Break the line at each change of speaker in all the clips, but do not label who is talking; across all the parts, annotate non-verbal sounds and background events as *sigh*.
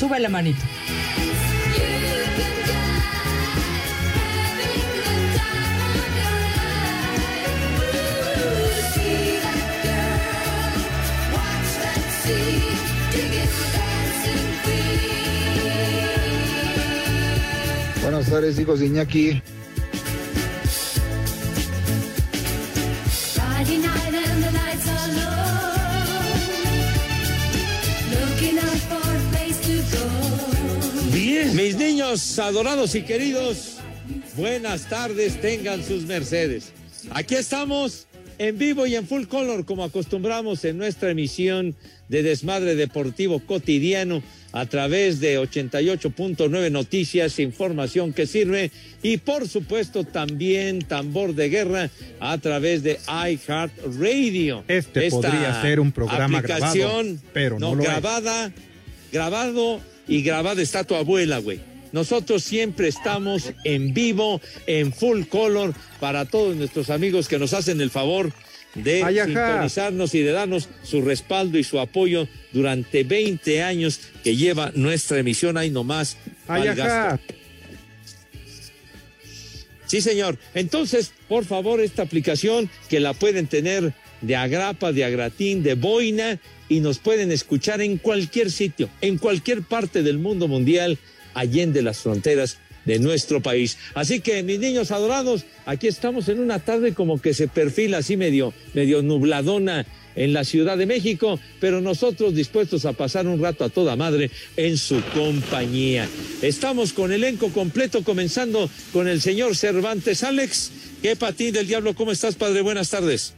Sube la manito.
Buenas tardes, hijos de Iñaki.
Adorados y queridos, buenas tardes, tengan sus mercedes. Aquí estamos en vivo y en full color, como acostumbramos en nuestra emisión de Desmadre Deportivo Cotidiano a través de 88.9 Noticias, información que sirve y por supuesto también tambor de guerra a través de iHeartRadio.
Este
Esta
podría ser un programa
aplicación,
grabado, pero no lo es.
grabada, grabado y grabada está tu abuela, güey. Nosotros siempre estamos en vivo, en full color, para todos nuestros amigos que nos hacen el favor de
Ay, ajá.
sintonizarnos y de darnos su respaldo y su apoyo durante 20 años que lleva nuestra emisión. Ahí nomás.
Ay,
al
ajá.
gasto. Sí, señor. Entonces, por favor, esta aplicación que la pueden tener de agrapa, de agratín, de boina y nos pueden escuchar en cualquier sitio, en cualquier parte del mundo mundial, allende las fronteras de nuestro país. Así que, mis niños adorados, aquí estamos en una tarde como que se perfila así medio, medio nubladona en la Ciudad de México, pero nosotros dispuestos a pasar un rato a toda madre en su compañía. Estamos con elenco completo, comenzando con el señor Cervantes. Alex, ¿qué patín del diablo? ¿Cómo estás, padre? Buenas tardes.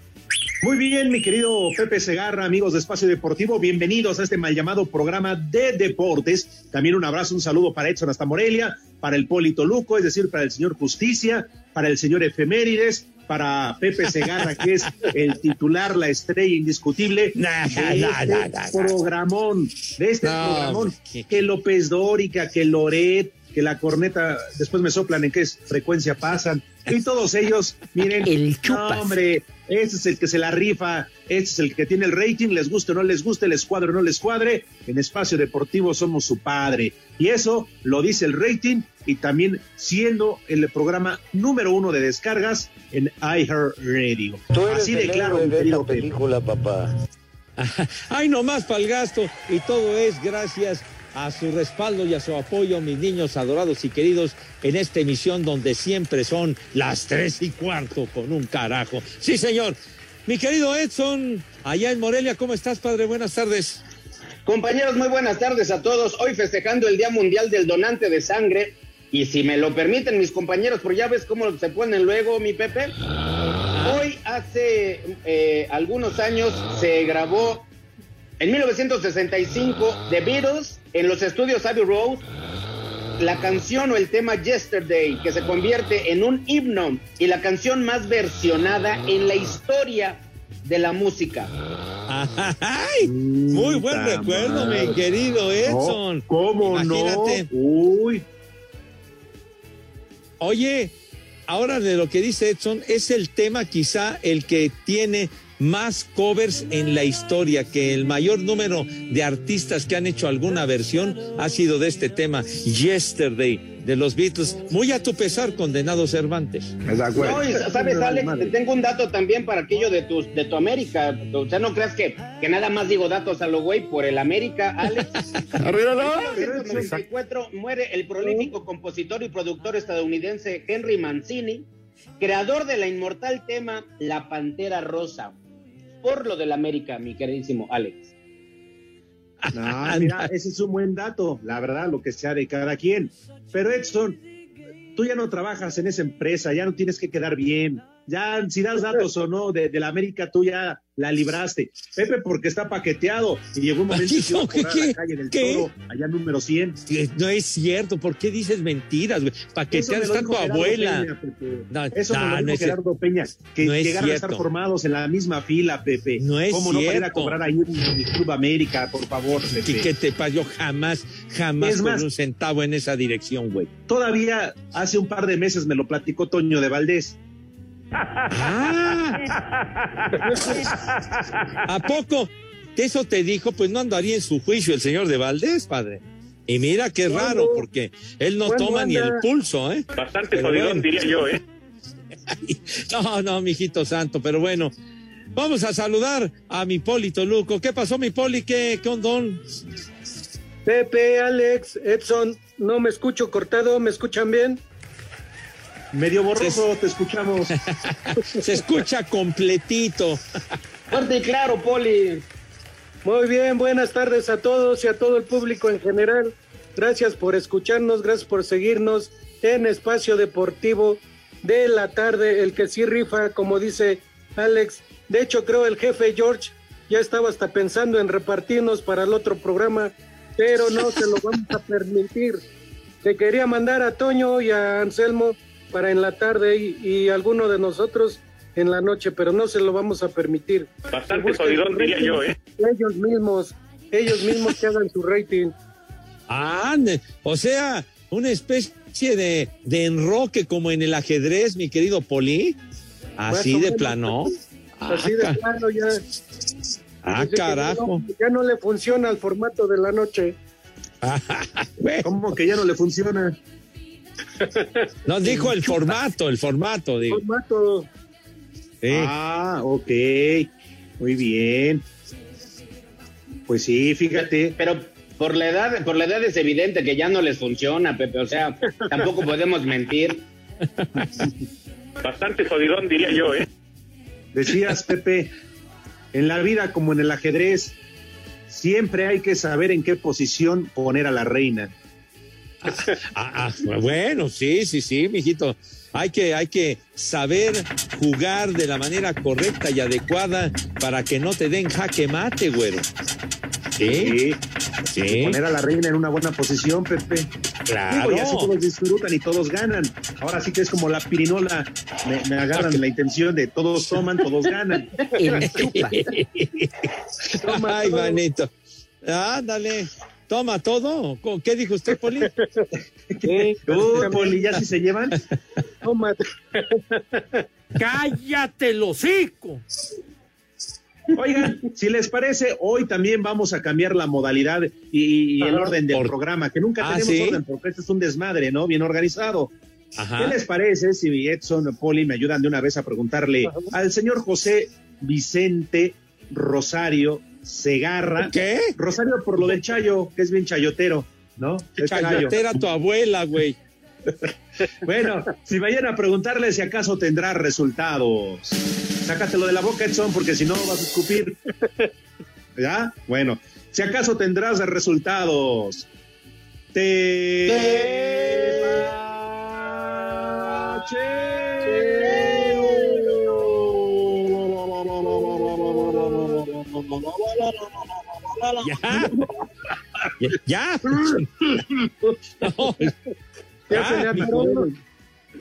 Muy bien, mi querido Pepe Segarra, amigos de Espacio Deportivo, bienvenidos a este mal llamado programa de deportes. También un abrazo, un saludo para Edson hasta Morelia, para el Polito Luco, es decir, para el señor Justicia, para el señor Efemérides, para Pepe Segarra, que es el titular, la estrella indiscutible
Nah,
de
nah,
este
nah,
programón, de este
No,
programón, que López Dórica, que Loret, que la corneta, después me soplan en qué frecuencia pasan, y todos ellos, miren,
El chupas.
hombre, ese es el que se la rifa, ese es el que tiene el rating, les guste o no les guste, les cuadre o no les cuadre, en Espacio Deportivo somos su padre. Y eso lo dice el rating y también siendo el programa número uno de descargas en iHeartRadio. Así de claro, mi querido
película, papá. *laughs*
Ay, nomás para el gasto. Y todo es gracias a su respaldo y a su apoyo, mis niños adorados y queridos, en esta emisión donde siempre son las tres y cuarto con un carajo. Sí, señor. Mi querido Edson, allá en Morelia, ¿cómo estás, padre? Buenas tardes.
Compañeros, muy buenas tardes a todos. Hoy festejando el Día Mundial del Donante de Sangre. Y si me lo permiten mis compañeros, porque ya ves cómo se ponen luego, mi Pepe. Hoy hace eh, algunos años se grabó en 1965 The Beatles en los estudios Abbey Road la canción o el tema Yesterday que se convierte en un himno y la canción más versionada en la historia de la música.
Ay, muy buen recuerdo, mi querido Edson.
No, ¿Cómo
Imagínate.
no? Uy,
Oye, ahora de lo que dice Edson, es el tema quizá el que tiene más covers en la historia, que el mayor número de artistas que han hecho alguna versión ha sido de este tema, Yesterday, de los Beatles, muy a tu pesar, condenado Cervantes.
¿Me da acuerdo?
No, y sabes, Alex, te tengo un dato también para aquello de tu, de tu América. O sea, no creas que, que nada más digo datos a lo güey por el América, Alex. *laughs* En 1994 muere el prolífico compositor y productor estadounidense Henry Mancini, creador de la inmortal tema La Pantera Rosa. Por lo del América, mi queridísimo Alex.
no, mira, ese es un buen dato, la verdad, lo que sea de cada quien. Pero Edson, tú ya no trabajas en esa empresa, ya no tienes que quedar bien, ya si das datos o no de, de la América, tú ya la libraste. Pepe, porque está paqueteado y llegó un momento que iba a
¿Qué,
correr a
qué,
la calle del
qué?
Toro, allá número 100.
Que No es cierto, ¿por qué dices mentiras,
lo
está tu abuela?
Peña, Pepe.
No,
Eso
no,
me lo
no
dijo
es
Gerardo Peña, que
No es
llegaron a estar
cierto.
formados en la misma fila, Pepe.
No es
¿Cómo no para a
cierto.
cobrar ahí en el Club América, por favor, Pepe?
¿Qué, te pasa? Yo jamás, jamás
Es
con
más-
un centavo en esa dirección, güey.
Todavía hace un par de meses me lo platicó Toño de Valdés.
Ah. ¿A poco? ¿Que eso te dijo? Pues no andaría en su juicio el señor de Valdés, padre. Y mira qué raro, porque él no
¿Cuándo
toma ni el pulso, ¿eh?
Bastante
Pero
jodidón,
bueno.
diría yo, ¿eh? *laughs*
No, no, mijito santo, pero bueno. Vamos a saludar a mi Polito Luco. ¿Qué pasó, mi Poli? ¿Qué, qué ondón?
Pepe, Alex, Edson, no me escucho cortado, ¿me escuchan bien?
Medio borroso, te escuchamos. *laughs*
Se escucha completito.
Fuerte y claro, Poli.
Muy bien, buenas tardes a todos y a todo el público en general. Gracias por escucharnos, gracias por seguirnos en Espacio Deportivo de la tarde, el que sí rifa, como dice Alex. De hecho, creo el jefe George ya estaba hasta pensando en repartirnos para el otro programa, pero no se lo vamos a permitir. *laughs* Se quería mandar a Toño y a Anselmo para en la tarde y, y alguno de nosotros en la noche, pero no se lo vamos a permitir.
Bastante
su
diría yo, ¿eh?
Ellos mismos, ellos mismos que hagan su rating.
Ah, o sea, una especie de, de enroque como en el ajedrez, mi querido Poli. Así de plano.
Así
Ah,
de
ca-
plano ya.
ah, carajo.
no- ya no le funciona el formato de la noche. *laughs*
Güey,
¿Cómo que ya no le funciona?
No dijo el formato, el formato, digo.
Formato.
Sí.
Ah, ok. Muy bien. Pues sí, fíjate.
Pero por la edad, por la edad es evidente que ya no les funciona, Pepe. O sea, tampoco podemos mentir.
Bastante jodidón, diría yo, ¿eh?
Decías, Pepe, en la vida como en el ajedrez, siempre hay que saber en qué posición poner a la reina.
Ah, ah, bueno, sí, sí, sí, mijito. Hay que, hay que saber jugar de la manera correcta y adecuada para que no te den jaque mate, güero. Sí,
Sí,
sí,
poner a la reina en una buena posición, Pepe.
claro.
Digo, y así todos disfrutan y todos ganan. Ahora sí que es como la pirinola. Me, me agarran la intención de todos toman, todos ganan. *laughs*
Ay, manito. Ándale. Toma todo. ¿Cómo- ¿Qué dijo usted, Poli? *laughs*
Uy, Poli, ya sí se llevan.
Toma.
¡Cállate hocico!
Oigan, si les parece, hoy también vamos a cambiar la modalidad y, y el orden del
Por-
programa, que nunca
Ah,
tenemos
¿sí?
orden porque este es un desmadre, ¿no? Bien organizado. ¿Qué
Ajá.
les parece si Edson o Poli me ayudan de una vez a preguntarle al señor José Vicente Rosario Segarra?
¿Qué?
Rosario por lo del Chayo, que es bien chayotero, ¿no?
Chayotera tu abuela, güey. *laughs*
Bueno, si vayan a preguntarle si acaso tendrá resultados. Sácatelo de la boca, Edson, porque si no vas a escupir. ¿Ya? Bueno, si acaso tendrás resultados. Te. *laughs*
Ya. Ya. No,
Ya
ya,
atoró.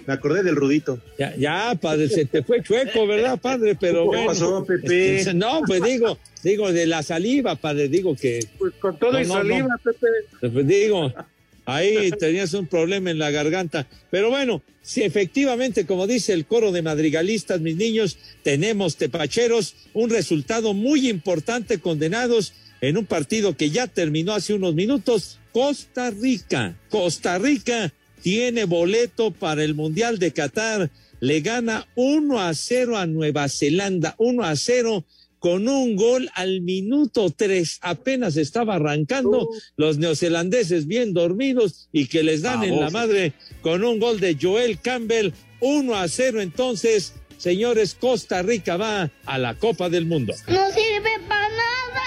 Me acordé del Rudito.
ya, ya, padre, se te fue chueco, ¿verdad, padre? Pero
¿Qué
bueno.
pasó, Pepe?
Este, No, pues digo, digo de la saliva, padre, digo que,
Pues con todo
No,
y
no,
saliva,
no.
Pepe.
pues digo, ahí *laughs* tenías un problema en la garganta. Pero bueno, si efectivamente, como dice el coro de madrigalistas, mis niños, tenemos tepacheros, un resultado muy importante condenados en un partido que ya terminó hace unos minutos, Costa Rica. Costa Rica tiene boleto para el Mundial de Qatar, le gana 1 a 0 a Nueva Zelanda, 1 a 0 con un gol al minuto 3. Apenas estaba arrancando los neozelandeses bien dormidos y que les dan en la madre con un gol de Joel Campbell, 1 a 0 entonces. Señores, Costa Rica va a la Copa del Mundo.
No sirve para nada.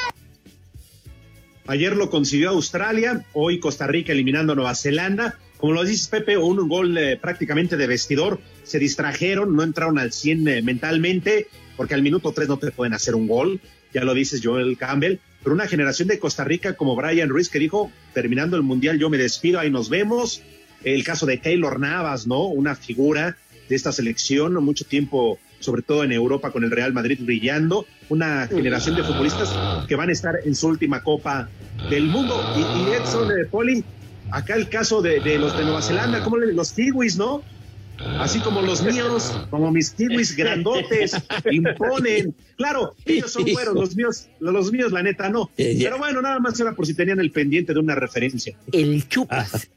Ayer lo consiguió Australia, hoy Costa Rica eliminando a Nueva Zelanda. como lo dices Pepe, un gol eh, prácticamente de vestidor, se distrajeron, no entraron al 100 eh, mentalmente, porque al minuto 3 no te pueden hacer un gol, ya lo dices Joel Campbell, pero una generación de Costa Rica como Brian Ruiz que dijo, terminando el Mundial yo me despido, ahí nos vemos, el caso de Keylor Navas, ¿no? Una figura de esta selección, mucho tiempo sobre todo en Europa con el Real Madrid brillando, una generación de futbolistas que van a estar en su última Copa del Mundo. Y, y Edson de Poli, acá el caso de, de, los de Nueva Zelanda, como los kiwis, ¿no? Así como los míos, como mis kiwis grandotes, imponen. Claro, ellos son buenos, los míos, los míos, la neta, no. Pero bueno, nada más era por si tenían el pendiente de una referencia.
El chupas.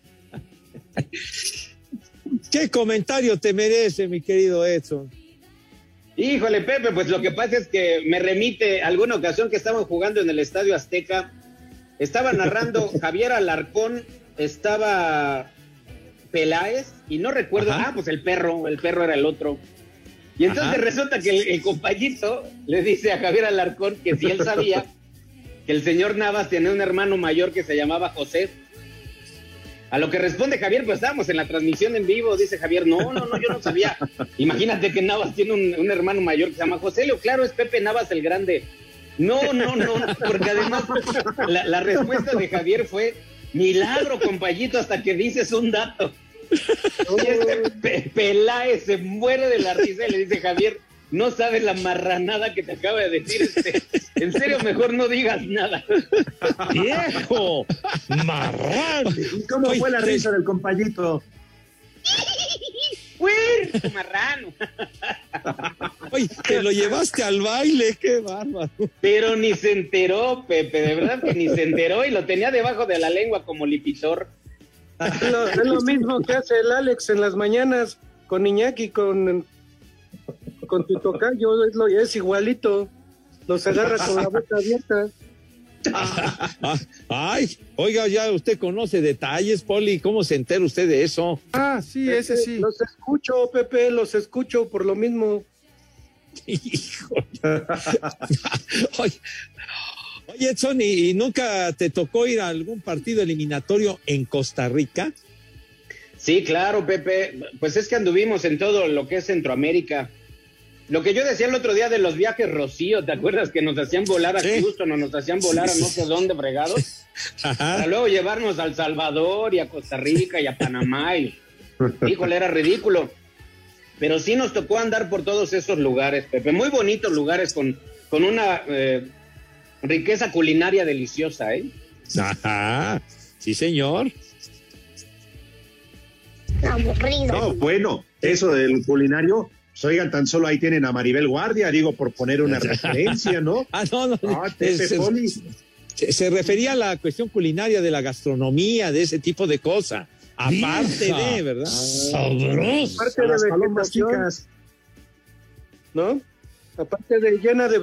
*laughs*
¿Qué comentario te merece, mi querido Edson?
Híjole, Pepe, pues lo que pasa es que me remite a alguna ocasión que estaban jugando en el Estadio Azteca. Estaba narrando *laughs* Javier Alarcón, estaba Peláez, y no recuerdo, Ajá. ah, pues el perro, el perro era el otro. Y entonces Ajá. resulta que el, el, compañito le dice a Javier Alarcón que si él sabía que el señor Navas tenía un hermano mayor que se llamaba José. A lo que responde Javier, pues estábamos en la transmisión en vivo, dice Javier, no, no, no, yo no sabía. Imagínate que Navas tiene un, un hermano mayor que se llama José Leo, claro, es Pepe Navas el Grande. No, no, no, porque además la, la respuesta de Javier fue, milagro, compañito, hasta que dices un dato. Este *laughs* Peláez se muere de la risa y le dice, Javier, no sabes la marranada que te acaba de decir este. En serio, mejor no digas nada. *laughs*
¡Viejo! ¡Marrano!
¿Y cómo fue la risa del compañito?
¡Fuerte, *laughs* marrano!
Oye, te lo llevaste al baile, qué bárbaro.
Pero ni se enteró, Pepe, de verdad que ni se enteró y lo tenía debajo de la lengua como lipitor.
Es lo, es lo mismo que hace el Alex en las mañanas con Iñaki, con, con tu tocayo, es, lo, es igualito. Los agarra con la boca abierta. *laughs*
Ay, oiga, ya usted conoce detalles, Poli, ¿cómo se entera usted de eso?
Ah, sí, ese sí. Los escucho, Pepe, los escucho por lo mismo. *laughs*
Hijo. Oye, *laughs* oye, Edson, ¿y, ¿y nunca te tocó ir a algún partido eliminatorio en Costa Rica?
Sí, claro, Pepe. Pues es que anduvimos en todo lo que es Centroamérica. Lo que yo decía el otro día de los viajes Rocío, ¿te acuerdas que nos hacían volar a. Houston o nos hacían volar a no sé dónde fregados? *laughs* Ajá. Para luego llevarnos a El Salvador y a Costa Rica y a Panamá y *laughs* híjole, era ridículo. Pero sí nos tocó andar por todos esos lugares, Pepe. Muy bonitos lugares con, con una eh, riqueza culinaria deliciosa, ¿eh?
Ajá, sí, señor.
Aburrido.
No, bueno, eso del culinario, pues, oigan, tan solo ahí tienen a Maribel Guardia, digo, por poner una *laughs* referencia, ¿no?
ah, no, no. Ah, es, se, se, refería a la cuestión culinaria de la gastronomía, de ese tipo de cosas. Aparte Vieja. de, ¿verdad?
Sabroso. Aparte de las vegetación, ¿no? Aparte de llena de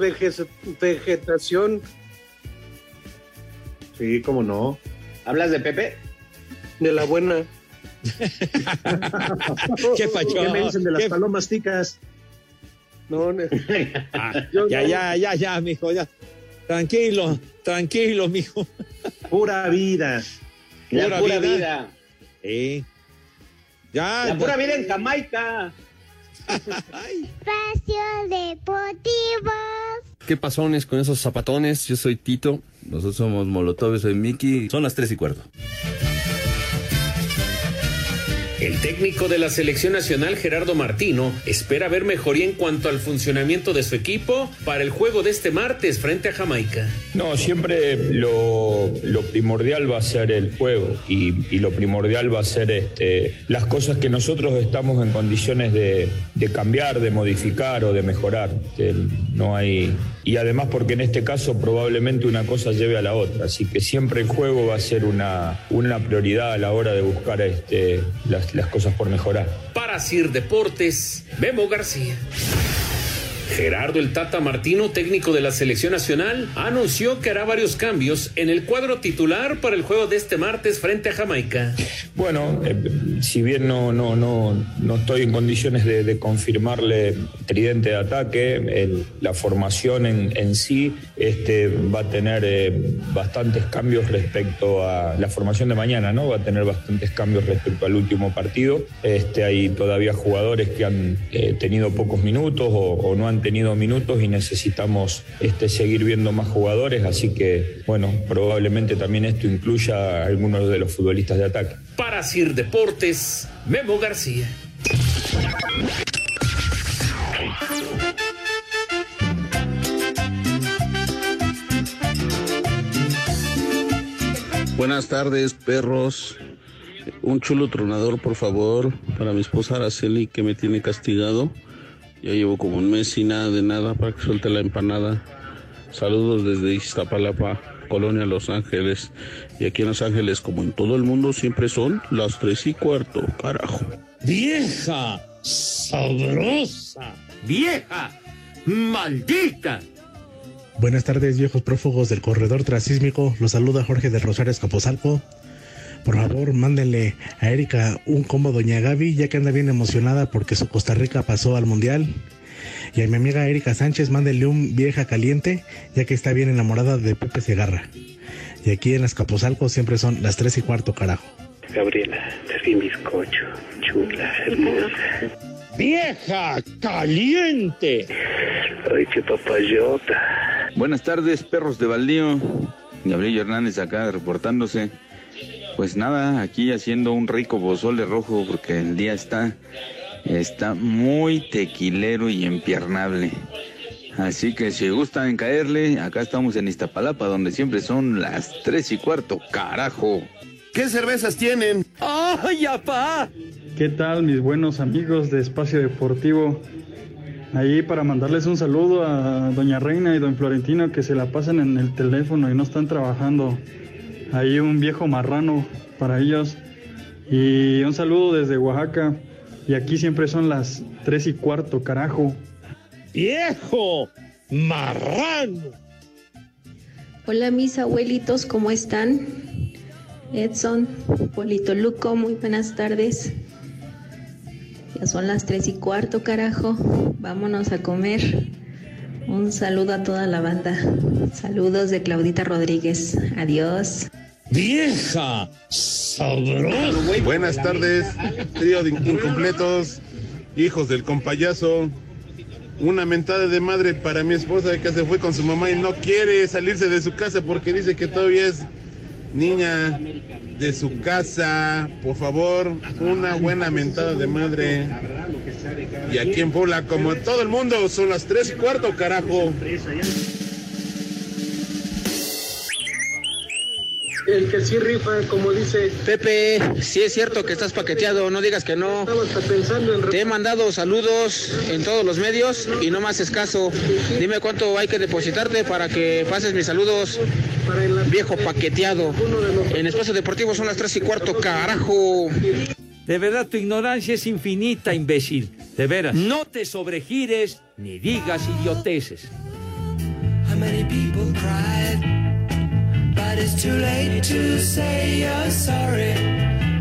vegetación.
Sí, cómo no.
¿Hablas de Pepe?
De la buena. *laughs*
¿Qué pacho?
¿Qué me dicen de las ¿Qué? palomas ticas?
No, no.
Ah, ya, no. ya, ya, ya, mijo, ya. Tranquilo, tranquilo, mijo.
Pura vida.
La pura, pura vida. vida.
Sí.
Ya. La pura vida en Jamaica.
Espacio Deportivo.
¿Qué pasones con esos zapatones? Yo soy Tito. Nosotros somos Molotov, soy Miki. Son las tres y cuarto.
El técnico de la selección nacional, Gerardo Martino, espera ver mejoría en cuanto al funcionamiento de su equipo para el juego de este martes frente a Jamaica.
No, siempre lo, primordial va a ser el juego y, y lo primordial va a ser este, las cosas que nosotros estamos en condiciones de, de cambiar, de modificar o de mejorar. Este, no hay y además porque en este caso probablemente una cosa lleve a la otra, así que siempre el juego va a ser una, una prioridad a la hora de buscar este, las, las cosas por mejorar.
Para Sir Deportes, Memo García. Gerardo el Tata Martino, técnico de la selección nacional, anunció que hará varios cambios en el cuadro titular para el juego de este martes frente a Jamaica.
Bueno, eh, si bien no, no, no, no estoy en condiciones de, confirmarle tridente de ataque, la formación en, en sí este, va a tener eh, bastantes cambios respecto a la formación de mañana, ¿no? Va a tener bastantes cambios respecto al último partido. Este, hay todavía jugadores que han eh, tenido pocos minutos o, o no han tenido minutos y necesitamos este, seguir viendo más jugadores, así que, bueno, probablemente también esto incluya a algunos de los futbolistas de ataque.
Para Sir Deportes, Memo García.
Buenas tardes, perros. Un chulo tronador, por favor, para mi esposa Araceli, que me tiene castigado. Ya llevo como un mes y nada de nada para que suelte la empanada. Saludos desde Iztapalapa, Colonia Los Ángeles. Y aquí en Los Ángeles, como en todo el mundo, siempre son las tres y cuarto, carajo.
¡Vieja! ¡Sabrosa! ¡Vieja! ¡Maldita!
Buenas tardes, viejos prófugos del corredor transísmico. Los saluda Jorge de Rosario Escaposalco. Por favor, mándenle a Erika un combo Doña Gaby, ya que anda bien emocionada porque su Costa Rica pasó al Mundial. Y a mi amiga Erika Sánchez, mándenle un vieja caliente, ya que está bien enamorada de Pepe Segarra. Y aquí en Escaposalco siempre son las tres y cuarto, carajo.
Gabriela, te mi bizcocho, chula, hermosa.
¡Vieja caliente!
Ay, qué papayota.
Buenas tardes, perros de baldío. Gabriel Hernández acá reportándose. Pues nada, aquí haciendo un rico pozole rojo porque el día está, está muy tequilero y empiernable. Así que si gustan caerle, acá estamos en Iztapalapa, donde siempre son las tres y cuarto, carajo.
¿Qué cervezas tienen?
¡Ay, apá!
¿Qué tal mis buenos amigos de Espacio Deportivo? Ahí para mandarles un saludo a Doña Reina y Don Florentino que se la pasan en el teléfono y no están trabajando. Ahí un viejo marrano para ellos. Y un saludo desde Oaxaca. Y aquí siempre son las tres y cuarto, carajo.
¡Viejo! ¡Marrano!
Hola mis abuelitos, ¿cómo están? Edson, Polito Luco, muy buenas tardes. Ya son las tres y cuarto, carajo. Vámonos a comer. Un saludo a toda la banda. Saludos de Claudita Rodríguez. Adiós.
¡Vieja! ¡Sabrosa!
Buenas tardes, trío de incompletos, hijos del compayazo. Una mentada de madre para mi esposa que se fue con su mamá y no quiere salirse de su casa porque dice que todavía es niña de su casa. Por favor, una buena mentada de madre. Y aquí en Puebla, como todo el mundo, son las tres y cuarto, carajo.
El que sí rifa, como dice.
Pepe, si es cierto que estás paqueteado, no digas que no. Te he mandado saludos en todos los medios y no más escaso. Dime cuánto hay que depositarte para que pases mis saludos. Viejo paqueteado. En Espacio Deportivo son las tres y cuarto, carajo.
De verdad, tu ignorancia es infinita, imbécil. De veras. No te sobregires ni digas idioteces.
How many people cried? But it's too late to say you're sorry.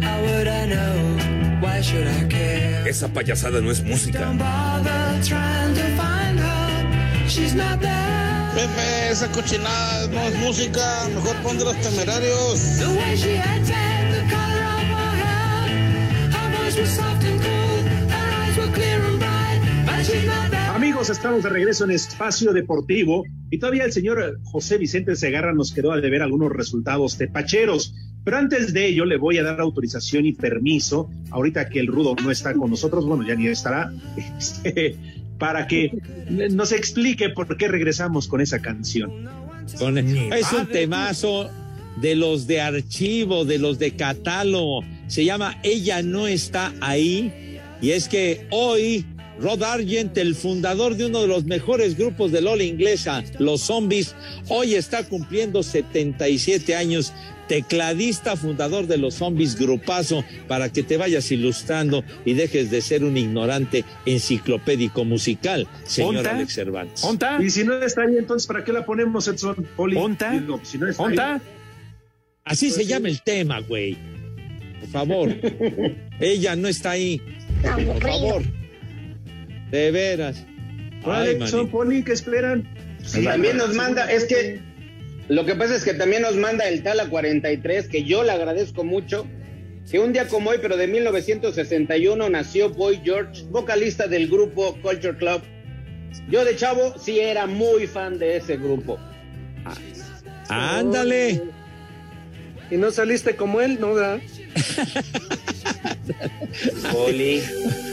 How would I know? Why should I care?
Esa payasada no es música.
Don't bother trying to find her. She's not there.
Pepe, esa cochinada no es música. Mejor pon de los temerarios.
The way she acted, the color of her hair. Her voice was
Amigos, estamos de regreso en Espacio Deportivo y todavía el señor José Vicente Segarra nos quedó a deber algunos resultados tepacheros. Pero antes de ello le voy a dar autorización y permiso, ahorita que el Rudo no está con nosotros, bueno, ya ni estará, *laughs* este, para que nos explique por qué regresamos con esa canción.
Con- es un temazo de los de archivo, de los de catálogo. Se llama Ella no está ahí. Y es que hoy Rod Argent, el fundador de uno de los mejores grupos de Lola inglesa, los Zombies, hoy está cumpliendo 77 años tecladista fundador de los zombies grupazo, para que te vayas ilustrando y dejes de ser un ignorante enciclopédico musical, señor
¿Onta?
Alex Cervantes.
¿Onta? Y si no está ahí, entonces, ¿para qué la ponemos, Edson? Poli?
¿Onta?
Si no está
¿Onta?
ahí.
Así se llama el tema, güey. Por favor. *laughs* Ella no está ahí. Por favor. De veras. Ay,
Alex, son. Poli, ¿qué esperan?
También nos manda, es que lo que pasa es que también nos manda el Tala 43, que yo le agradezco mucho, que un día como hoy, pero de 1961, nació Boy George, vocalista del grupo Culture Club. Yo de chavo sí era muy fan de ese grupo.
Ándale.
¿Y no saliste como él? No, ¿verdad? *laughs*
Poli.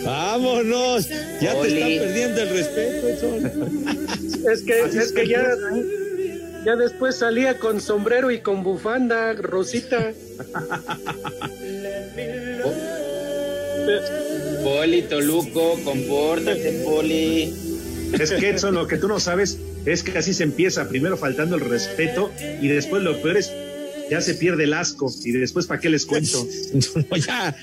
Vámonos. Ya te
Oli.
está perdiendo el respeto, Edson.
Es que, es que ya, ya después salía con sombrero y con bufanda, Rosita.
Poli, Toluco, compórtate, Poli.
Es que Edson, lo que tú no sabes es que así se empieza, primero faltando el respeto y después lo peor es ya se pierde el asco y después ¿para qué les cuento? *laughs*
No, ya,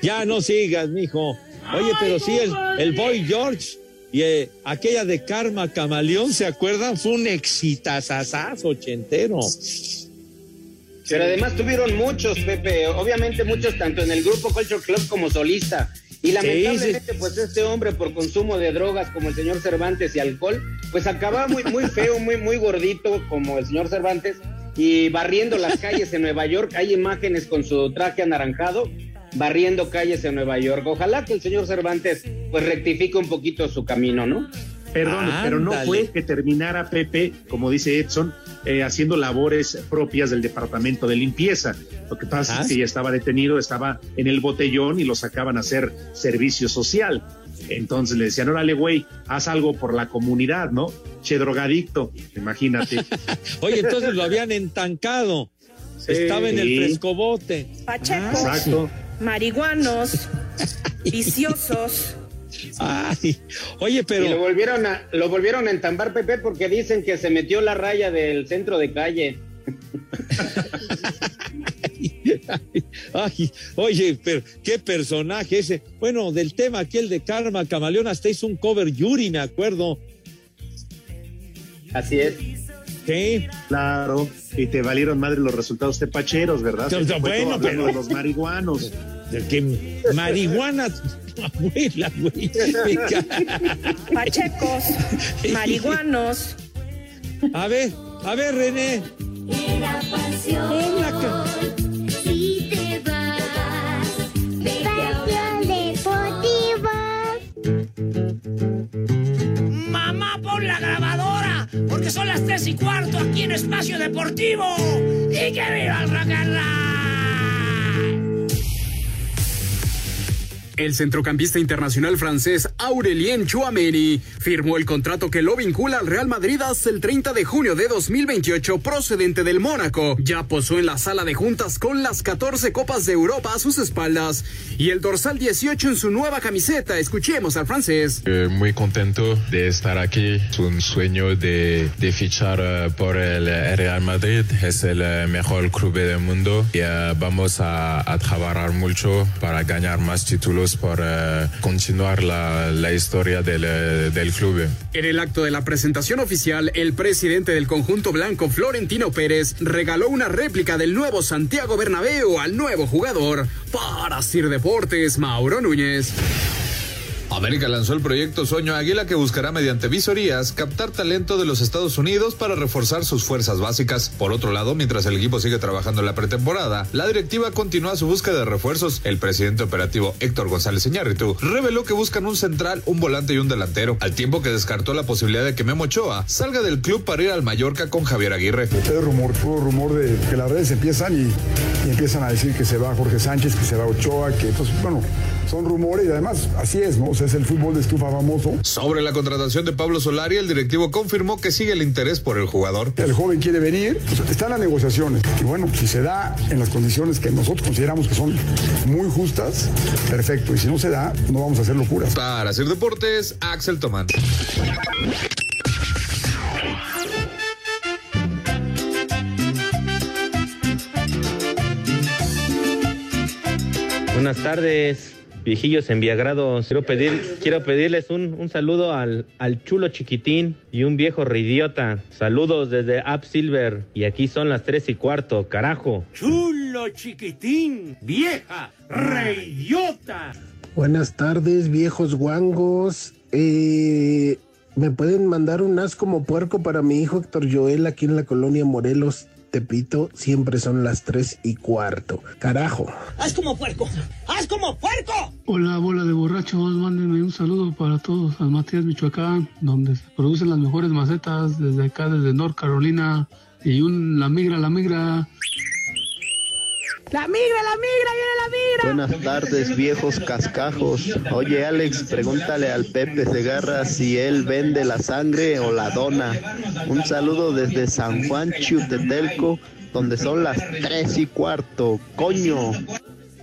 ya no sigas, mijo. Oye, pero sí, el, el Boy George y eh, aquella de Karma Camaleón, ¿se acuerdan? Fue un exitazazazo ochentero.
Pero además tuvieron muchos, Pepe, obviamente muchos tanto en el grupo Culture Club como solista. Y lamentablemente, pues este hombre por consumo de drogas como el señor Cervantes y alcohol, pues acababa muy, muy feo, muy, muy gordito como el señor Cervantes y barriendo las calles en Nueva York. Hay imágenes con su traje anaranjado barriendo calles en Nueva York. Ojalá que el señor Cervantes pues rectifique un poquito su camino, ¿no?
Perdón, pero no fue que terminara Pepe, como dice Edson, eh, haciendo labores propias del departamento de limpieza. Lo que pasa
Ah,
es que
sí.
ya estaba detenido, estaba en el botellón y lo sacaban a hacer servicio social. Entonces le decían, órale, güey, haz algo por la comunidad, ¿no? Che drogadicto, imagínate. *laughs*
Oye, entonces lo habían entancado. Estaba en el frescobote.
Pachecos,
Exacto.
marihuanos, *laughs* viciosos.
Ay, oye, pero.
Y lo volvieron a, lo volvieron a entambar, Pepe, porque dicen que se metió la raya del centro de calle. *laughs* *laughs*
Ay, oye, pero qué personaje ese. Bueno, del tema aquel de Karma Camaleón hasta hizo un cover Yuri, me acuerdo.
Así es.
Sí.
Claro, y te valieron madre los resultados tepacheros, ¿verdad?
No, bueno, pero-
de los marihuanos.
De que marihuana, abuela, güey.
Pachecos, marihuanos.
A ver, a ver, René.
Era pasión. Si
Mamá, pon la grabadora, porque son las tres y cuarto aquí en Espacio Deportivo. ¡Y que viva el rock
El centrocampista internacional francés Aurelien Chouameni firmó el contrato que lo vincula al Real Madrid hasta el 30 de junio de 2028 procedente del Mónaco. Ya posó en la sala de juntas con las 14 Copas de Europa a sus espaldas y el dorsal 18 en su nueva camiseta. Escuchemos al francés.
Eh, muy contento de estar aquí. Es un sueño de, fichar eh, por el Real Madrid. Es el eh, mejor club del mundo y vamos a trabajar mucho para ganar más títulos, para eh, continuar la, la historia del, eh, del club.
En el acto de la presentación oficial, el presidente del conjunto blanco, Florentino Pérez, regaló una réplica del nuevo Santiago Bernabéu al nuevo jugador. Para Sir Deportes, Mauro Núñez.
América lanzó el proyecto Sueño Águila que buscará mediante visorías captar talento de los Estados Unidos para reforzar sus fuerzas básicas. Por otro lado, mientras el equipo sigue trabajando en la pretemporada, la directiva continúa su búsqueda de refuerzos. El presidente operativo Héctor González Iñárritu reveló que buscan un central, un volante y un delantero, al tiempo que descartó la posibilidad de que Memo Ochoa salga del club para ir al Mallorca con Javier Aguirre.
Es rumor, puro rumor de que las redes empiezan y, y empiezan a decir que se va Jorge Sánchez, que se va Ochoa, que pues bueno, son rumores y además así es, ¿no? O sea, es el fútbol de estufa famoso.
Sobre la contratación de Pablo Solari, el directivo confirmó que sigue el interés por el jugador.
El joven quiere venir, están las negociaciones. Y bueno, si se da en las condiciones que nosotros consideramos que son muy justas, perfecto. Y si no se da, no vamos a hacer locuras.
Para hacer deportes, Axel Tomán.
Buenas tardes viejillos enviagrados. Quiero, pedir, quiero pedirles un, un saludo al, al chulo chiquitín y un viejo reidiota. Saludos desde App Silver. Y aquí son las tres y cuarto, carajo.
Chulo chiquitín, vieja, reidiota.
Buenas tardes, viejos guangos. Eh, ¿Me pueden mandar un as como puerco para mi hijo Héctor Joel aquí en la colonia Morelos? Tepito, siempre son las tres y cuarto. Carajo.
¡Haz como puerco! ¡Haz como puerco!
Hola, bola de borrachos, mándenme un saludo para todos al Matías Michoacán, donde se producen las mejores macetas desde acá, desde North Carolina. Y un la migra, la migra.
¡La migra, la migra, viene la migra!
Buenas tardes, viejos cascajos. Oye, Alex, pregúntale al Pepe Segarra si él vende la sangre o la dona. Un saludo desde San Juan Chiutetelco, donde son las tres y cuarto. ¡Coño!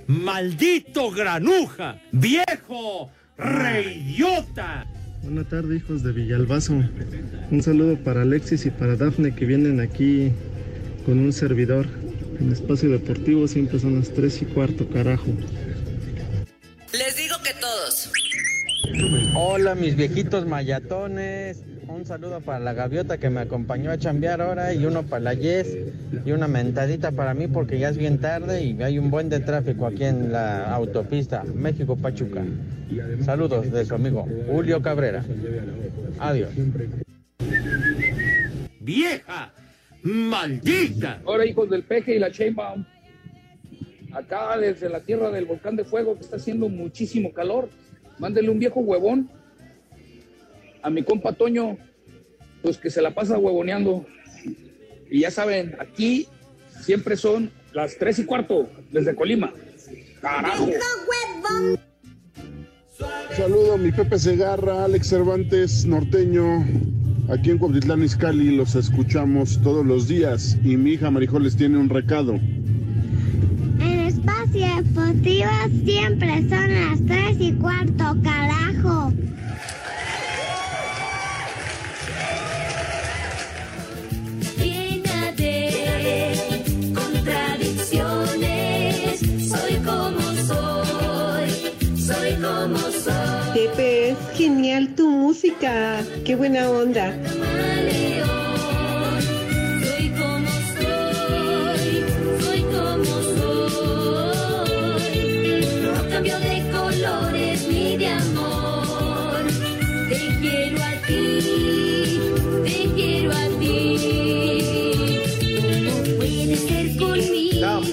¡Maldito granuja! ¡Viejo reidiota!
Buenas tardes, hijos de Villalbazo. Un saludo para Alexis y para Dafne que vienen aquí con un servidor. En espacio deportivo siempre son las tres y cuarto, carajo.
Les digo que todos.
Hola, mis viejitos mayatones. Un saludo para la gaviota que me acompañó a chambear ahora y uno para la Yes y una mentadita para mí porque ya es bien tarde y hay un buen de tráfico aquí en la autopista México-Pachuca. Saludos de su amigo Julio Cabrera. Adiós.
¡Vieja! ¡Maldita!
Ahora, hijos del peje y la Sheinbaum. Acá desde la tierra del volcán de fuego que está haciendo muchísimo calor. Mándele un viejo huevón a mi compa Toño, pues que se la pasa huevoneando. Y ya saben, aquí siempre son las tres y cuarto desde Colima. Carajo.
Saludo a mi Pepe Segarra, Alex Cervantes, norteño. Aquí en Cuautitlán Izcalli los escuchamos todos los días y mi hija Marijol les tiene un recado.
En espacio deportivo siempre son las tres y cuarto, carajo.
Genial tu música. Qué buena onda.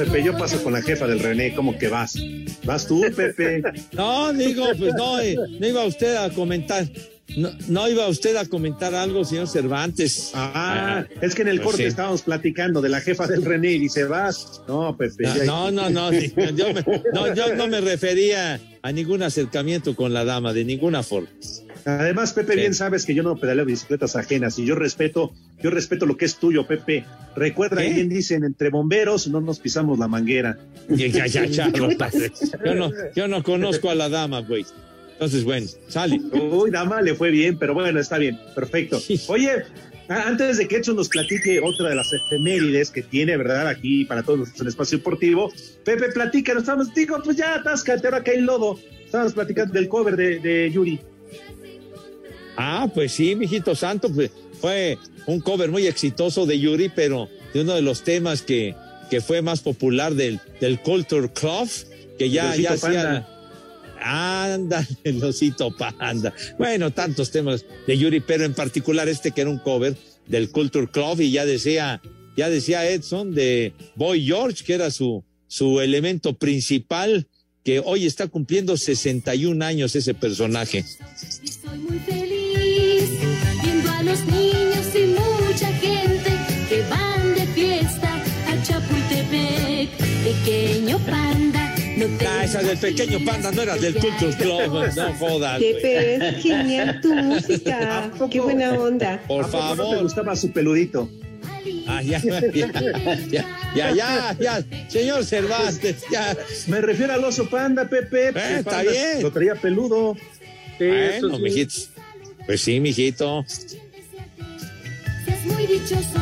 Pepe, yo paso con la jefa del René, ¿cómo que vas? ¿Vas tú, Pepe? *laughs*
No, digo, pues no, eh, no iba usted a comentar. No, no iba usted a comentar algo, señor Cervantes.
Ah, es que en el
Yo
corte estábamos platicando de la jefa del René y dice, vas. No, Pepe. ya-
No, no, no, no, yo, me- no, yo no me refería a ningún acercamiento con la dama, de ninguna forma.
Además, Pepe, bien sabes que yo no pedaleo bicicletas ajenas y yo respeto, yo respeto lo que es tuyo, Pepe. Recuerda que bien dicen, entre bomberos no nos pisamos la manguera. *laughs*
Ya, ya, ya, no, *laughs* yo, no, yo no conozco a la dama, güey. Entonces, bueno, sale.
Uy, dama, le fue bien, pero bueno, está bien, perfecto. Oye, antes de que Edson nos platique otra de las efemérides que tiene, ¿verdad? Aquí para todos nosotros en Espacio Deportivo, Pepe, platica, nos estamos, digo, pues ya, atáscate, ahora que hay lodo. Estábamos platicando del cover de, de Yuri.
Ah, pues sí, mijito santo, pues fue un cover muy exitoso de Yuri, pero de uno de los temas que, que fue más popular del, del Culture Club, que ya, ya
Osito
hacía. Anda, *laughs* el osito panda. Bueno, tantos temas de Yuri, pero en particular este que era un cover del Culture Club y ya decía, ya decía Edson de Boy George, que era su, su elemento principal, que hoy está cumpliendo 61 años ese personaje.
Soy muy feliz viendo a los niños y mucha gente que van de fiesta a Chapultepec. Pequeño panda, no te
Ah, esa del pequeño panda no era del Culture Club, no jodas.
Pepe, es genial tu *laughs* música. Qué buena onda.
Por
¿A poco no
favor.
te gustaba su peludito?
Ah, ya, ya, ya, ya, ya, ya, señor Cervantes, ya.
Me refiero al oso panda, Pepe. El
está bien.
Lo traía peludo.
Bueno, mijitos. Pues sí, mijito.
seas muy dichoso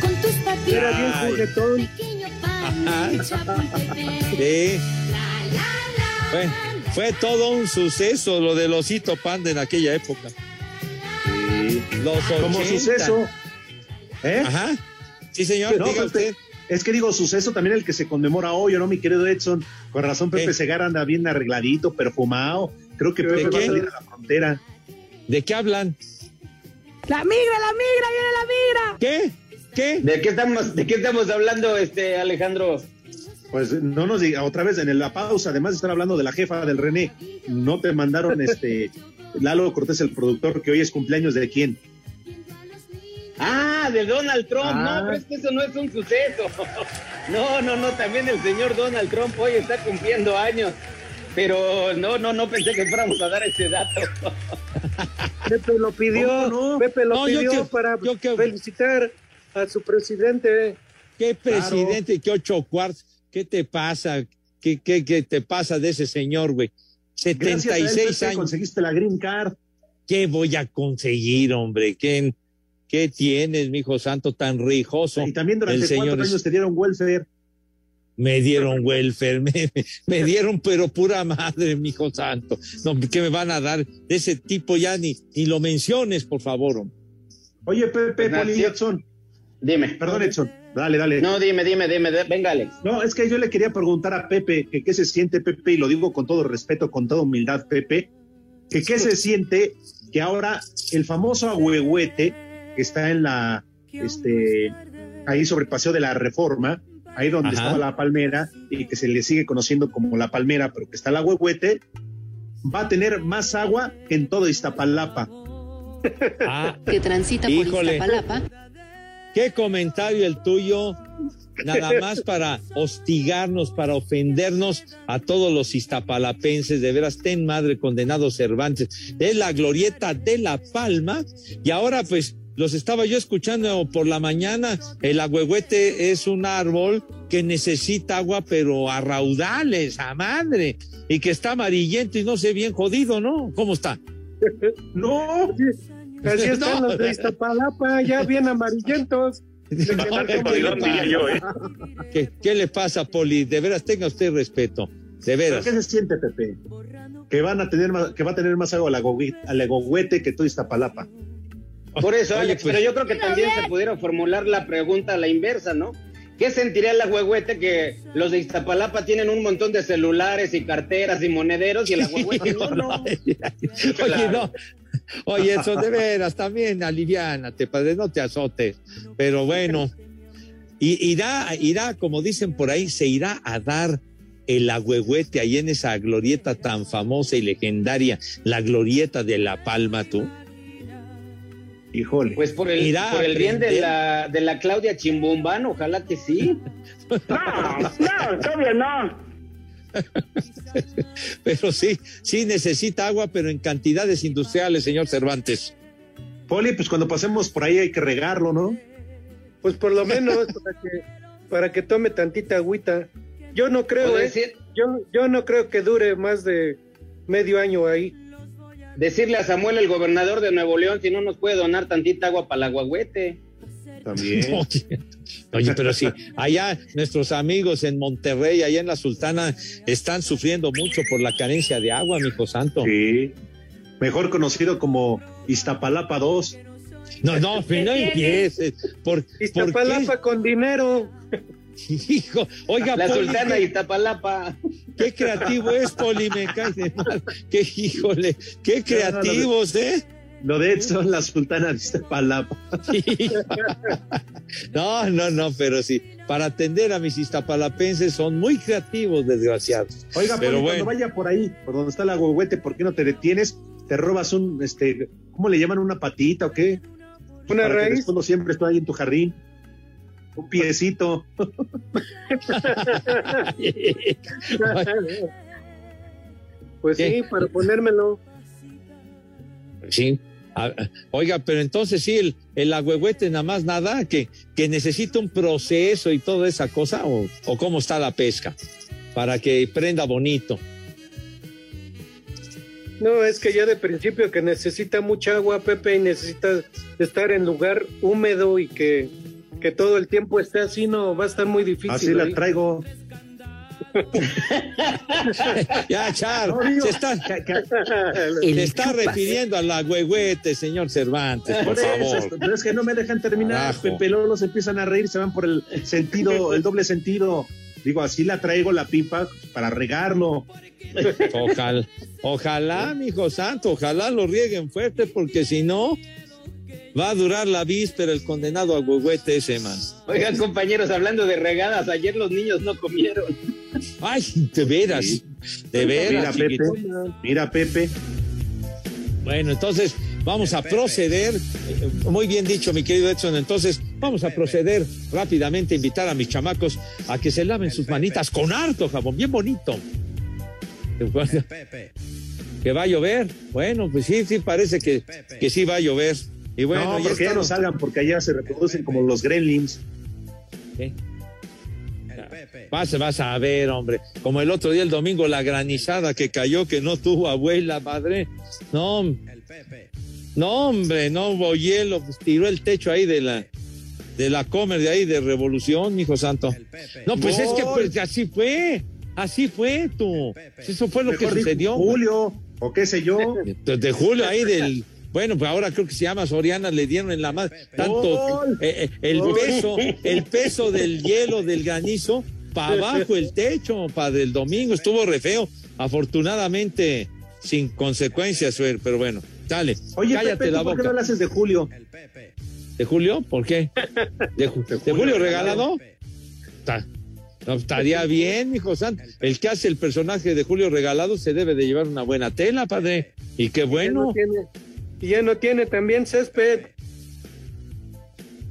con tus patitas.
Era bien
juguetón.
Pequeño panda,
Ajá.
Chapultepec.
Sí.
La, la,
Fue, fue todo un suceso lo del osito panda en aquella época. Los
Como
80.
suceso. ¿Eh?
Ajá. Sí, señor,
No,
diga
Pepe,
usted.
Es que digo, suceso también el que se conmemora hoy, ¿o ¿no, mi querido Edson? Con razón, Pepe
¿Qué?
Segarra anda bien arregladito, perfumado. Creo que
¿De
Pepe va a salir a la frontera.
¿De qué hablan?
La migra, la migra, viene la migra.
¿Qué? ¿Qué?
¿De qué estamos, de qué estamos hablando, este Alejandro?
Pues no nos diga, otra vez en la pausa, además de estar hablando de la jefa del René, no te mandaron *laughs* este Lalo Cortés, el productor, que hoy es cumpleaños de quién.
Ah, de Donald Trump.
Ah.
No, pero es que eso no es un suceso. *laughs* No, no, no, también el señor Donald Trump hoy está cumpliendo años. Pero no, no, no pensé que fuéramos a dar ese dato. *laughs*
Pepe lo pidió, Pepe lo
No, yo
pidió
que-
para
yo que-
felicitar a su presidente.
¿Qué presidente? ¿Qué ocho cuartos? ¿Qué te pasa? ¿Qué, qué, qué te pasa de ese señor, güey?
Gracias a él,
76
Pepe,
años.
conseguiste la green card.
¿Qué voy a conseguir, hombre? ¿Qué, qué tienes, mijo santo, tan rijoso?
Y también durante
señor
cuatro años te dieron welfare.
Me dieron welfare, me, me dieron, pero pura madre, mijo santo. No, ¿qué me van a dar? De ese tipo ya ni, ni lo menciones, por favor.
Oye, Pepe,
Pues
Poli, Edson.
Dime.
Perdón, Edson. Dale, dale.
No, dime, dime, dime. de- Venga, Alex.
No, es que yo le quería preguntar a Pepe que qué se siente, Pepe, y lo digo con todo respeto, con toda humildad, Pepe, que qué se siente que ahora el famoso ahuehuete que está en la, este, ahí sobre el Paseo de la Reforma, ahí donde
Ajá.
estaba la palmera y que se le sigue conociendo como la palmera, pero que está el ahuehuete, va a tener más agua que en todo Iztapalapa.
Ah,
que transita por
Híjole.
Iztapalapa.
¿Qué comentario el tuyo? Nada más para hostigarnos, para ofendernos a todos los iztapalapenses. De veras, ten madre condenado Cervantes. Es la glorieta de La Palma. Y ahora, pues, los estaba yo escuchando por la mañana. El agüehuete es un árbol que necesita agua, pero a raudales, a madre. Y que está amarillento y no sé bien jodido, ¿no? ¿Cómo está? *laughs*
No,
Así están *laughs*
No.
los de Iztapalapa, ya bien amarillentos. *laughs*
No, ¿qué le
yo, ¿eh?
¿Qué, qué le pasa, Poli? De veras, tenga usted respeto. De
¿Pero
veras.
qué se siente, Pepe? Que van a tener más, que va a tener más agua al agüe- al agüehuete que todo Iztapalapa.
Por eso,
Oye,
Alex,
pues-
pero yo creo que también se pudiera formular la pregunta a la inversa, ¿no? ¿Qué sentiría el agüehuete que los de Iztapalapa tienen un montón de celulares y carteras y monederos y el agüehuete no, no?
Oye, no. Oye, eso de veras, también aliviánate, padre, no te azotes. Pero bueno, y, irá, irá, como dicen por ahí, se irá a dar el agüehuete ahí en esa glorieta tan famosa y legendaria, la glorieta de La Palma, tú.
Híjole.
Pues por el,
Irá
por el
a
bien de la, de la Claudia Chimbumbán, ojalá que sí. *laughs*
No, no, todavía no. *laughs*
Pero sí, sí necesita agua, pero en cantidades industriales, señor Cervantes.
Poli, pues cuando pasemos por ahí hay que regarlo, ¿no?
Pues por lo menos *laughs* para que, para que tome tantita agüita. Yo no creo, ¿eh?
decir-
Yo, yo no creo que dure más de medio año ahí.
Decirle a Samuel, el gobernador de Nuevo León, si no nos puede donar tantita agua para el agüehuete.
También. *laughs*
Oye, oye, pero sí, allá nuestros amigos en Monterrey, allá en la Sultana, están sufriendo mucho por la carencia de agua, mijo santo.
Sí. Mejor conocido como Iztapalapa 2.
No, no, no empieces. ¿Por, ¿por
Iztapalapa con dinero.
Hijo, oiga,
La
Poli,
Sultana
qué,
Iztapalapa.
qué creativo es, Poli, me cae de mal. Qué híjole, qué creativos, ¿eh?
Lo de Edson, la Sultana de Iztapalapa.
No, no, no, pero sí, para atender a mis iztapalapenses son muy creativos, desgraciados.
Oiga,
pero
Poli,
bueno.
cuando vaya por ahí, por donde está el agüehuete, ¿por qué no te detienes? Te robas un, este, ¿cómo le llaman? ¿Una patita o qué?
Una
Para que
raíz.
no siempre estoy ahí en tu jardín. Un piecito.
Pues
¿Qué?
sí, para ponérmelo.
Sí. Oiga, pero entonces sí, el, el agüehuete nada más nada, que, que necesita un proceso y toda esa cosa, o, o cómo está la pesca, para que prenda bonito.
No, es que ya de principio que necesita mucha agua, Pepe, y necesita estar en lugar húmedo y que, que todo el tiempo esté así, no, va a estar muy difícil.
Así la
ahí.
traigo. *laughs*
ya, Char,
No,
se está, se está refiriendo a la huehuete, señor Cervantes, por favor.
pero es que no me dejan terminar. Pepe Lolo se empiezan a reír, se van por el sentido, el doble sentido. Digo, así la traigo la pipa para regarlo.
Ojalá, ojalá, mijo santo, ojalá lo rieguen fuerte, porque si no, va a durar la víspera el condenado a huehuete ese, man.
Oigan, compañeros, hablando de regadas, ayer los niños no comieron.
Ay, de veras, de veras.
Mira, Pepe. Mira, Pepe.
Bueno, entonces vamos a proceder. eh, Muy bien dicho, mi querido Edson. Entonces vamos a proceder rápidamente a invitar a mis chamacos a que se laven sus manitas con harto jabón, bien bonito. *laughs* Que va a llover. Bueno, pues sí, sí, parece que, que sí va a llover. Y bueno,
no,
ya
no salgan, porque allá se reproducen como los gremlins.
Vas, vas a ver, hombre. Como el otro día, el domingo, la granizada que cayó, que no tuvo abuela, madre. No, no, hombre, no hubo hielo. pues, tiró el techo ahí de la, de la comer de ahí de Revolución, hijo santo. No, pues es que pues, así fue. Así fue, tú. Eso fue lo que
Mejor
sucedió.
Julio, o qué sé yo.
De, de julio ahí del. Bueno, pues ahora creo que se llama Soriana, le dieron en la madre. Tanto eh, eh, el peso, el peso del hielo, del granizo, para abajo el techo, para del domingo, estuvo re feo. Afortunadamente, sin consecuencias, pero bueno, dale,
Oye,
cállate
Pepe,
la
¿tú ¿por qué
boca.
no le haces de Julio?
¿De Julio? ¿Por qué? ¿De, Ju- de Julio regalado? No, estaría bien, hijo santo. El que hace el personaje de Julio regalado se debe de llevar una buena tela, padre. Y qué bueno.
Y ya no tiene también césped.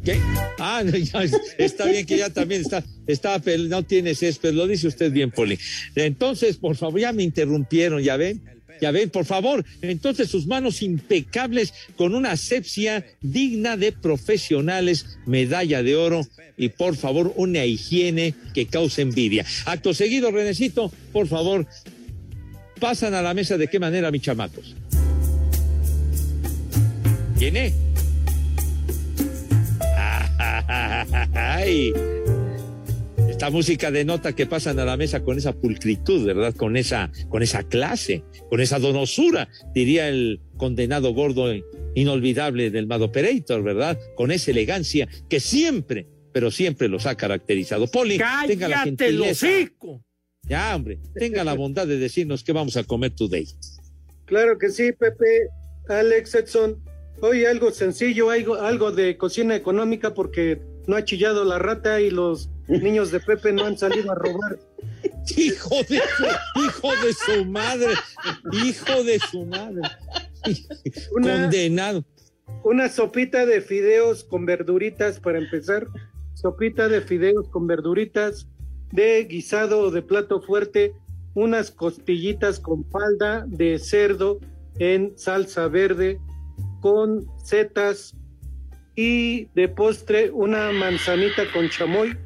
¿Qué? Ah, *laughs* está bien que ya también está, está, no tiene césped, lo dice usted bien, Poli. Entonces, por favor, ya me interrumpieron, ya ven, ya ven, por favor. Entonces, sus manos impecables con una asepsia digna de profesionales, medalla de oro y, por favor, una higiene que cause envidia. Acto seguido, Renecito, por favor, pasan a la mesa de qué manera, mis chamacos. ¿Viene? Ay, esta música denota que pasan a la mesa con esa pulcritud, ¿verdad? Con esa, con esa clase, con esa donosura, diría el condenado gordo inolvidable del Mad Operator, ¿verdad? Con esa elegancia que siempre, pero siempre los ha caracterizado. Poli, tenga la
¡Cállate
gentileza. Ya, hombre, tenga la bondad de decirnos qué vamos a comer today.
Claro que sí, Pepe, Alex, Edson. Hoy algo sencillo, algo, algo de cocina económica porque no ha chillado la rata y los niños de Pepe no han salido a robar. *laughs*
Hijo de su, hijo de su madre, hijo de su madre. *laughs*
Una-
Condenado.
Una sopita de fideos con verduritas para empezar. Sopita de fideos con verduritas, de guisado o de plato fuerte, unas costillitas con falda de cerdo en salsa verde, con setas y de postre una manzanita con chamoy.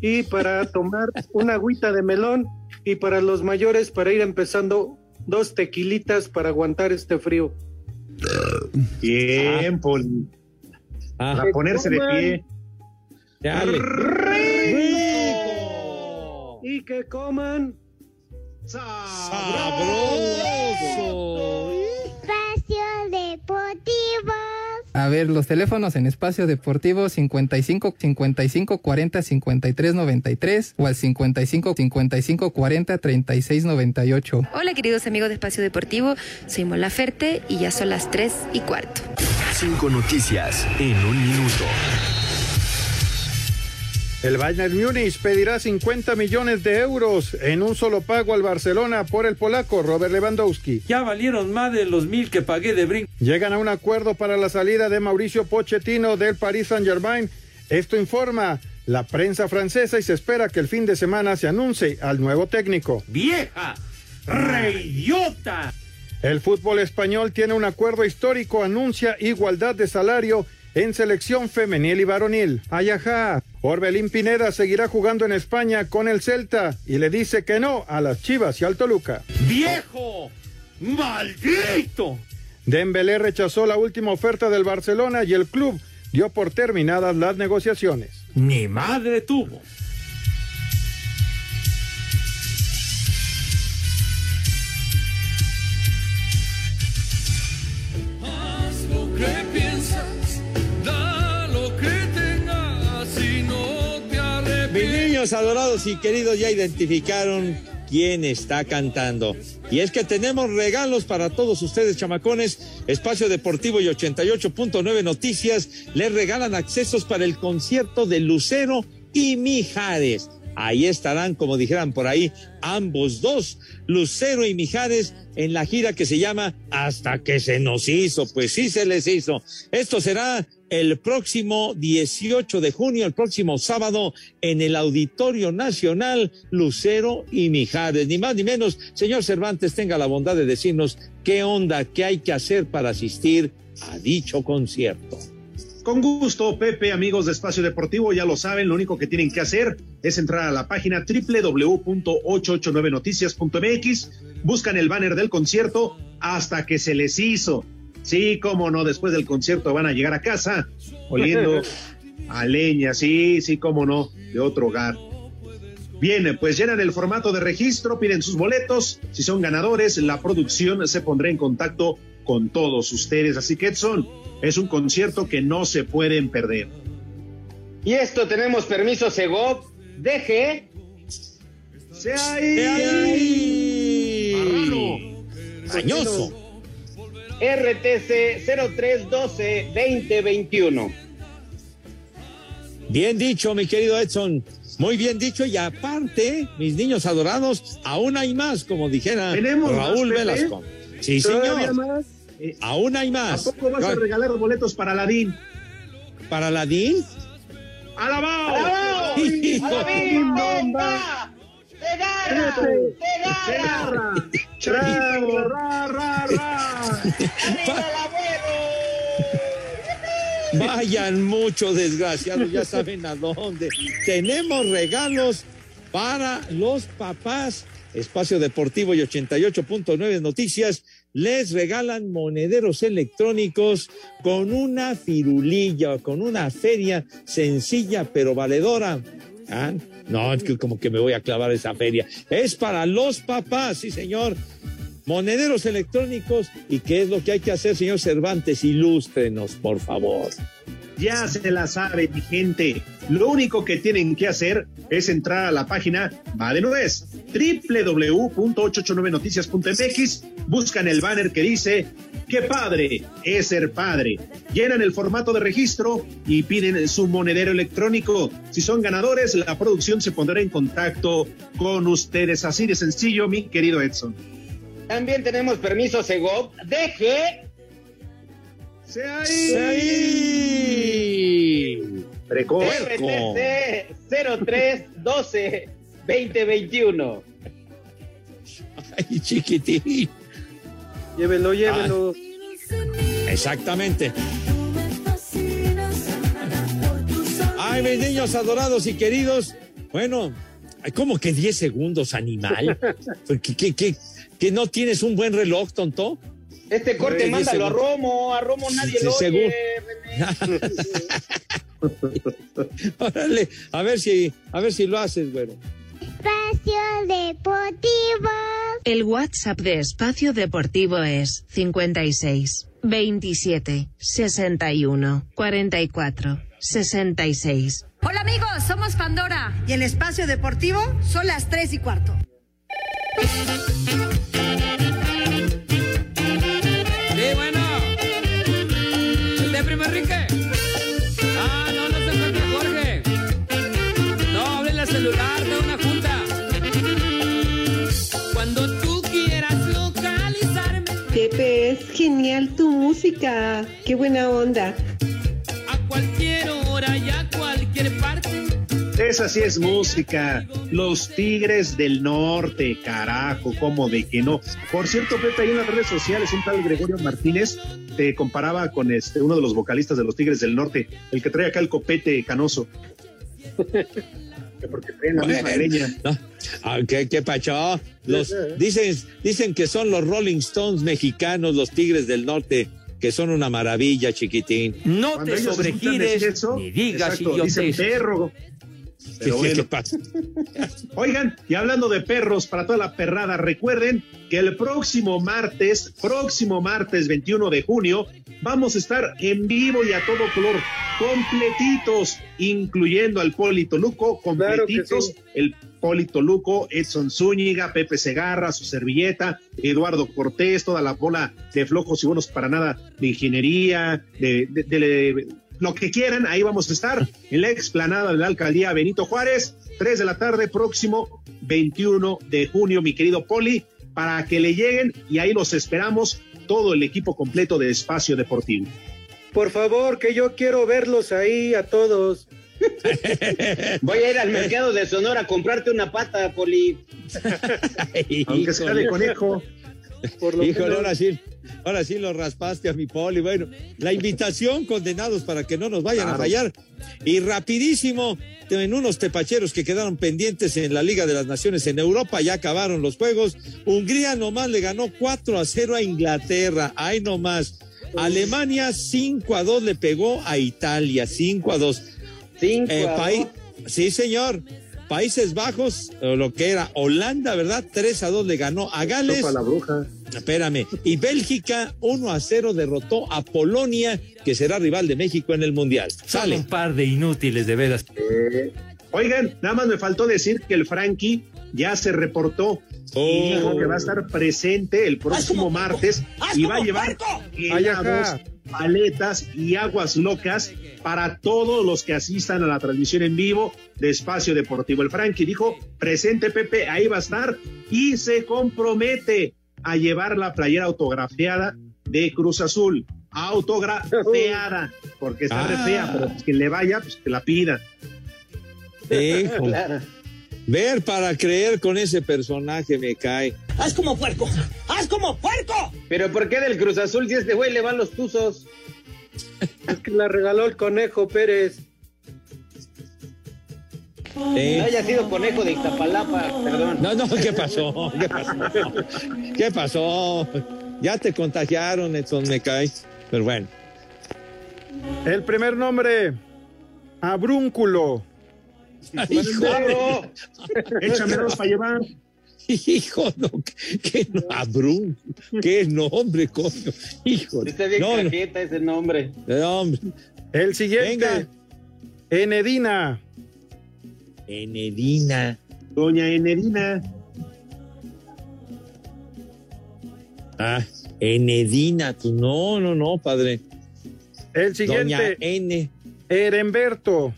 Y para tomar *laughs* una agüita de melón y para los mayores para ir empezando dos tequilitas para aguantar este frío.
Bien, Poli.
Ah.
Para ponerse de pie.
Dale.
Y que coman
sabroso.
Espacio
A ver, los teléfonos en espacio deportivo 55 55 40 53 93 o al 55 55 40 36 98.
Hola queridos amigos de Espacio Deportivo, soy Mola Ferte y ya son las 3 y cuarto.
Cinco noticias en un minuto.
El Bayern Múnich pedirá 50 millones de euros en un solo pago al Barcelona por el polaco Robert Lewandowski.
Ya valieron más de los mil que pagué de brinco.
Llegan a un acuerdo para la salida de Mauricio Pochettino del Paris Saint-Germain. Esto informa la prensa francesa y se espera que el fin de semana se anuncie al nuevo técnico.
¡Vieja! ¡Reidiota!
El fútbol español tiene un acuerdo histórico, anuncia igualdad de salario en selección femenil y varonil. Ayajá. Orbelín Pineda seguirá jugando en España con el Celta y le dice que no a las Chivas y al Toluca.
¡Viejo! ¡Maldito!
Dembélé rechazó la última oferta del Barcelona y el club dio por terminadas las negociaciones.
Ni madre tuvo.
Adorados y queridos ya identificaron quién está cantando. Y es que tenemos regalos para todos ustedes, chamacones. Espacio Deportivo y 88.9 Noticias les regalan accesos para el concierto de Lucero y Mijares. Ahí estarán, como dijeran por ahí, ambos dos, Lucero y Mijares, en la gira que se llama Hasta que se nos hizo. Pues sí se les hizo. Esto será el próximo 18 de junio, el próximo sábado, en el Auditorio Nacional Lucero y Mijares. Ni más ni menos, señor Cervantes, tenga la bondad de decirnos qué onda, qué hay que hacer para asistir a dicho concierto.
Con gusto, Pepe, amigos de Espacio Deportivo, ya lo saben, lo único que tienen que hacer es entrar a la página www.889noticias.mx, buscan el banner del concierto hasta que se les hizo. Sí, cómo no, después del concierto van a llegar a casa oliendo *laughs* a leña, sí, sí, cómo no, de otro hogar. Bien, pues llenan el formato de registro, piden sus boletos, si son ganadores, la producción se pondrá en contacto con todos ustedes. Así que Edson, es un concierto que no se pueden perder.
Y esto tenemos permiso Segov, deje.
¡Se ahí!
Dañoso.
RTC 0312 2021.
Bien dicho, mi querido Edson. Muy bien dicho, y aparte, mis niños adorados, aún hay más, como dijera
¿Tenemos
Raúl? Velasco. Sí,
¿Todavía
señor.
más? Eh,
Aún hay
¿A
más.
poco vas a regalar boletos para Aladín?
¿Para Aladín?
¡Alabao!
¡Alabao! ¡Alabín, venga! ¡Segarra! ¡Segarra!
¡Chavo! ¡Ra, ra, ra!
¡Arriba el abuelo!
Vayan muchos desgraciados, ya saben a dónde. Tenemos regalos para los papás. Espacio Deportivo y 88.9 Noticias les regalan monederos electrónicos con una firulilla, con una feria sencilla pero valedora. Ah, No, es que como que me voy a clavar esa feria. Es para los papás, sí señor. Monederos electrónicos. ¿Y qué es lo que hay que hacer, señor Cervantes? Ilústrenos, por favor.
Ya se la sabe, mi gente. Lo único que tienen que hacer es entrar a la página, va de nuez, www.889noticias.mx, buscan el banner que dice, ¡qué padre es ser padre! Llenan el formato de registro y piden su monedero electrónico. Si son ganadores, la producción se pondrá en contacto con ustedes. Así de sencillo, mi querido Edson.
También tenemos permiso Segov, deje.
¡Se
¡Sí! ahí!
Precoz.
RTC 0312 2021.
Ay, chiquitín.
Llévelo, llévelo.
Exactamente. Ay, mis niños adorados y queridos. Bueno, hay como que 10 segundos, animal. *laughs* ¿Qué, qué, qué, que no tienes un buen reloj, tonto?
Este corte, mándalo a Romo, a Romo nadie
Sí,
lo
seguro.
oye. *laughs*
Órale, a ver si, a ver si lo haces, güero.
Espacio Deportivo.
El WhatsApp de Espacio Deportivo es 56 27 61 44 66.
Hola amigos, somos Pandora. Y en Espacio Deportivo son las 3 y cuarto.
Es genial tu música. Qué buena onda.
Esa sí es música. Los Tigres del Norte, carajo, ¿cómo de que no? Por cierto, Pepe, ahí en las redes sociales un tal Gregorio Martínez te comparaba con este uno de los vocalistas de los Tigres del Norte, el que trae acá el copete canoso. Que Porque traen la misma
no. Ah, ¿Qué, qué pacho? Los, dicen, dicen que son los Rolling Stones mexicanos, los Tigres del Norte, que son una maravilla, chiquitín.
Cuando ellos escuchan decir eso, exacto, dicen perro. Pero
¿Qué-
bueno.
qué pasa? *laughs*
Oigan, y hablando de perros para toda la perrada, recuerden que el próximo martes, próximo martes 21 de junio, vamos a estar en vivo y a todo color, completitos, incluyendo al Polito Luco, completitos,
sí.
el Polito Luco, Edson Zúñiga, Pepe Segarra, su servilleta, Eduardo Cortés, toda la bola de flojos y buenos para nada de ingeniería, de, de- de- lo que quieran, ahí vamos a estar en la explanada de la alcaldía Benito Juárez, 3 de la tarde, próximo 21 de junio, mi querido Poli, para que le lleguen y ahí los esperamos todo el equipo completo de Espacio Deportivo.
Por favor, que yo quiero verlos ahí a todos. *laughs*
Voy a ir al mercado de Sonora a comprarte una pata, Poli.
Aunque sea de conejo.
Híjole,
menos.
ahora sí, ahora sí lo raspaste a mi poli. Bueno, la invitación, condenados, para que no nos vayan a fallar. Y rapidísimo, en unos tepacheros que quedaron pendientes en la Liga de las Naciones en Europa, ya acabaron los juegos. Hungría nomás le ganó 4 a 0 a Inglaterra. Ahí nomás. Alemania 5 a 2 le pegó a Italia, 5 a 2.
5
Eh,
a
paí-
dos.
Sí, señor. Países Bajos, o lo que era Holanda, ¿verdad? 3 a 2 le ganó a Gales.
Topa la bruja.
Espérame. Y Bélgica 1 a 0 derrotó a Polonia, que será rival de México en el Mundial. Sale.
Un par de inútiles, de veras.
Oigan, nada más me faltó decir que el Frankie ya se reportó y
Oh.
dijo que va a estar presente el próximo martes y va a llevar helados, paletas y aguas locas para todos los que asistan a la transmisión en vivo de Espacio Deportivo. El Frankie dijo, presente Pepe, ahí va a estar y se compromete a llevar la playera autografiada de Cruz Azul. Autografiada, porque está re
Ah.
fea, pero pues, quien le vaya, pues que la pida.
Hijo. *laughs*
Claro.
Ver para creer con ese personaje me cae.
¡Haz como puerco! ¡Haz como puerco!
Pero ¿por qué del Cruz Azul si a este güey le van los tuzos?
Es que la regaló el conejo Pérez.
No haya sido conejo de Iztapalapa, perdón.
No, no, ¿qué pasó? ¿Qué pasó? ¿Qué pasó? Ya te contagiaron, Edson, me cae. Pero bueno.
El primer nombre, Abrúnculo. *laughs*
Hijo, *laughs*
Échame dos para llevar.
hijo, no, qué qué nombre, coño. Hijo,
Está bien
no, no,
cajeta ese nombre.
hombre.
El siguiente,
Venga.
Enedina.
Enedina.
Doña Enedina.
Ah, Enedina, tú, no, no, no, padre.
El
Doña
siguiente,
N.
Herenberto.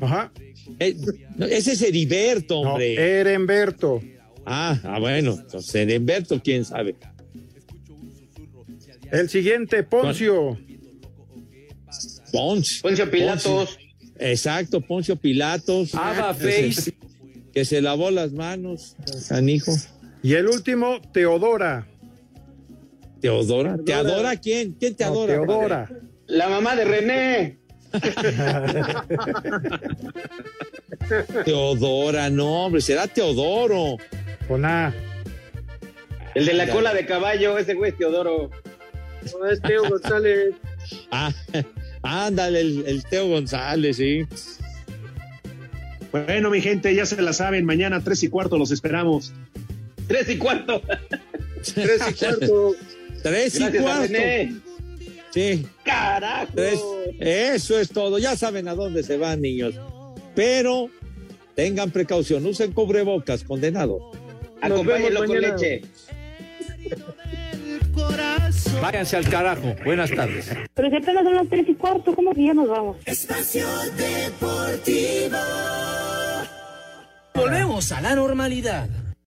Ajá.
Eh, no, ese es Heriberto,
No,
hombre.
Herenberto.
Ah, ah, bueno, entonces Heriberto, quién sabe.
El siguiente, Poncio.
Poncio.
Poncio Pilatos.
Exacto, Poncio Pilatos.
Ava
Que se-
Face.
Que se lavó las manos, canijo.
Y el último, Teodora.
¿Teodora? ¿Te adora quién? ¿Quién te
No,
adora?
Teodora.
La mamá de René. *laughs*
Teodora, no, hombre, será Teodoro.
Con A.
El de la cola de caballo, ese güey es Teodoro.
No, es Teo González. *laughs*
Ah, ándale, el, el Teo González, sí.
Bueno, mi gente, ya se la saben, mañana tres y cuarto los esperamos.
Tres y cuarto. *laughs*
Tres y cuarto.
Tres y
Gracias
cuarto. Sí,
Carajo.
Eso es todo. Ya saben a dónde se van, niños. Pero tengan precaución, usen cubrebocas, condenado.
Acompáñenlo con leche.
Váyanse al carajo. Buenas tardes.
Pero si apenas son las tres y cuarto, ¿cómo que ya nos vamos?
Espacio Deportivo. Volvemos a la normalidad.